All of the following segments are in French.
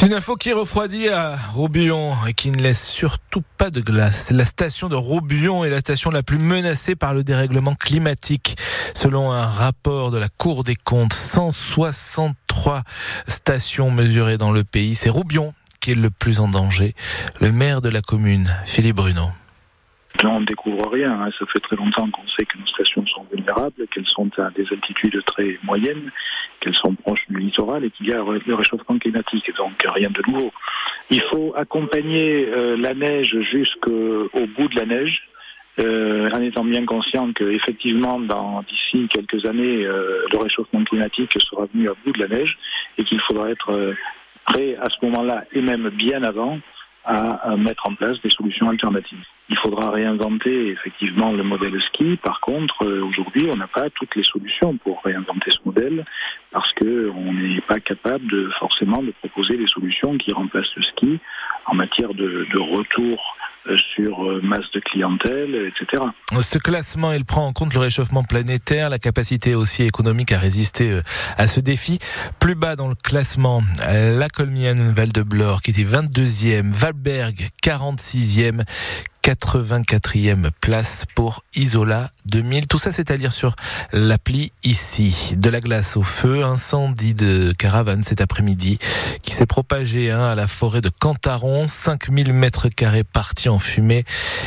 C'est une info qui refroidit à Roubion et qui ne laisse surtout pas de glace. La station de Roubion est la station la plus menacée par le dérèglement climatique. Selon un rapport de la Cour des comptes, 163 stations mesurées dans le pays. C'est Roubion qui est le plus en danger. Le maire de la commune, Philippe Bruno. on ne découvre rien. Hein. Ça fait très longtemps qu'on sait que nos stations sont vulnérables, qu'elles sont à des altitudes très moyennes, qu'elles sont proches du littoral et qu'il y a le réchauffement climatique. Donc rien de nouveau. Il faut accompagner euh, la neige jusqu'au bout de la neige. Euh, en étant bien conscient qu'effectivement, d'ici quelques années, euh, le réchauffement climatique sera venu à bout de la neige et qu'il faudra être prêt à ce moment-là et même bien avant à, mettre en place des solutions alternatives. Il faudra réinventer effectivement le modèle ski. Par contre, euh, aujourd'hui, on n'a pas toutes les solutions pour réinventer ce modèle parce qu'on n'est pas capable de forcément de proposer des solutions qui remplacent le ski en matière de, de retour sur euh, masse de clientèle, etc. Ce classement, il prend en compte le réchauffement planétaire, la capacité aussi économique à résister euh, à ce défi. Plus bas dans le classement, la Colmienne Val de Blore qui était 22e, Valberg 46e, 84e place pour Isola 2000. Tout ça, c'est à lire sur l'appli ici. De la glace au feu, incendie de caravane cet après-midi qui s'est propagé hein, à la forêt de Cantaron. 5000 mètres carrés partis en fumée.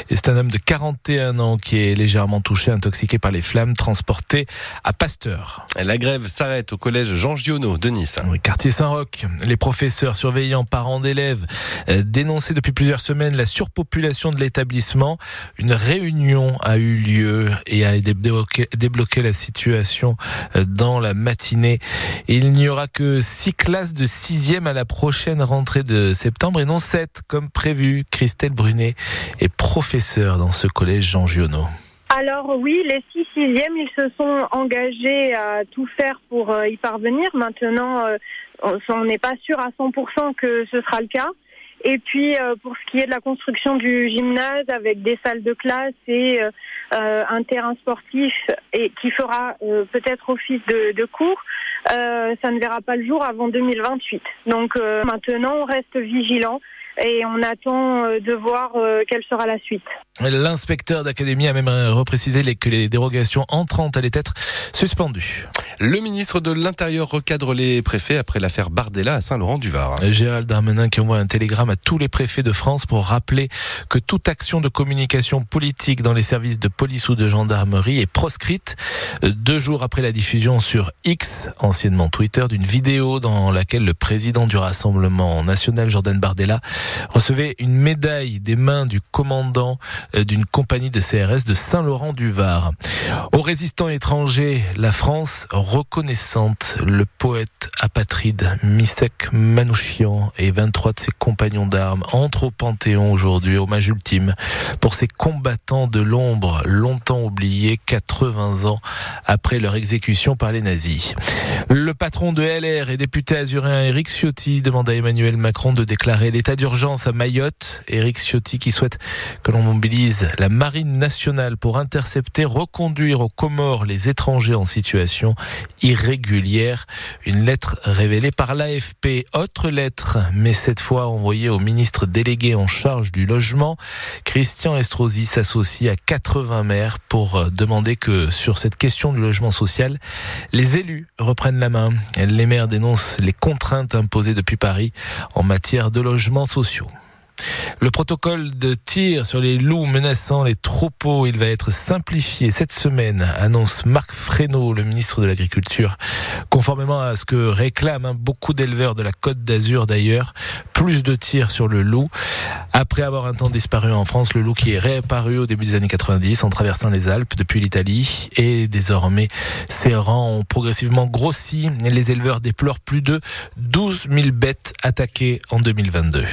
Et c'est un homme de 41 ans qui est légèrement touché, intoxiqué par les flammes, transporté à Pasteur. La grève s'arrête au collège Jean Giono de Nice. Oui, quartier Saint-Roch. Les professeurs, surveillants, parents d'élèves euh, dénonçaient depuis plusieurs semaines la surpopulation de l'établissement une réunion a eu lieu et a débloqué, la situation euh, dans la matinée. il n'y aura que six classes de sixième à la prochaine rentrée de septembre et non sept comme prévu. Christelle Brunet est professeure dans ce collège Jean Giono. Alors oui, les six sixièmes, ils se sont engagés à tout faire pour euh, y parvenir. Maintenant, euh, on n'est pas sûr à 100% que ce sera le cas. Et puis euh, pour ce qui est de la construction du gymnase avec des salles de classe et euh, euh, un terrain sportif et qui fera peut-être office de, de cours, ça ne verra pas le jour avant 2028. Donc maintenant on reste vigilant et on attend de voir quelle sera la suite. L'inspecteur d'académie a même reprécisé que les dérogations entrantes allaient être suspendues. Le ministre de l'Intérieur recadre les préfets après l'affaire Bardella à Saint-Laurent-du-Var. Gérald Darmanin qui envoie un télégramme à tous les préfets de France pour rappeler que toute action de communication politique dans les services de police ou de gendarmerie est proscrite. Deux jours après la diffusion sur X, anciennement Twitter, d'une vidéo dans laquelle le président du Rassemblement national, Jordan Bardella, recevait une médaille des mains du commandant euh, d'une compagnie de CRS de Saint-Laurent-du-Var. Aux résistants étrangers, la France reconnaissante, le poète apatride Misek Manouchian et 23 de ses compagnons d'armes entrent au Panthéon aujourd'hui, hommage ultime pour ces combattants de l'ombre longtemps oubliés 80 ans après leur exécution par les nazis. Le patron de LR et député azuréen Éric Ciotti demande à Emmanuel Macron de déclarer l'état d'urgence à Mayotte. Éric Ciotti qui souhaite que l'on mobilise la marine nationale pour intercepter, reconduire aux Comores les étrangers en situation irrégulière. Une lettre révélée par l'AFP. Autre lettre, mais cette fois envoyée au ministre délégué en charge du logement. Christian Estrosi s'associe à 80 maires pour euh, demander que sur cette question du logement social, les élus reprennent la main. Les maires dénoncent les contraintes imposées depuis Paris en matière de logements Le protocole de tir sur les loups menaçant les troupeaux, il va être simplifié cette semaine, annonce Marc Fresneau, le ministre de l'Agriculture, conformément à ce que réclament beaucoup d'éleveurs de la Côte d'Azur d'ailleurs, plus de tirs sur le loup. Après avoir un temps disparu en France, le loup qui est réapparu au début des années 90 en traversant les Alpes depuis l'Italie et désormais ses rangs ont progressivement grossi. Les éleveurs déplorent plus de 12 000 bêtes attaquées en 2022.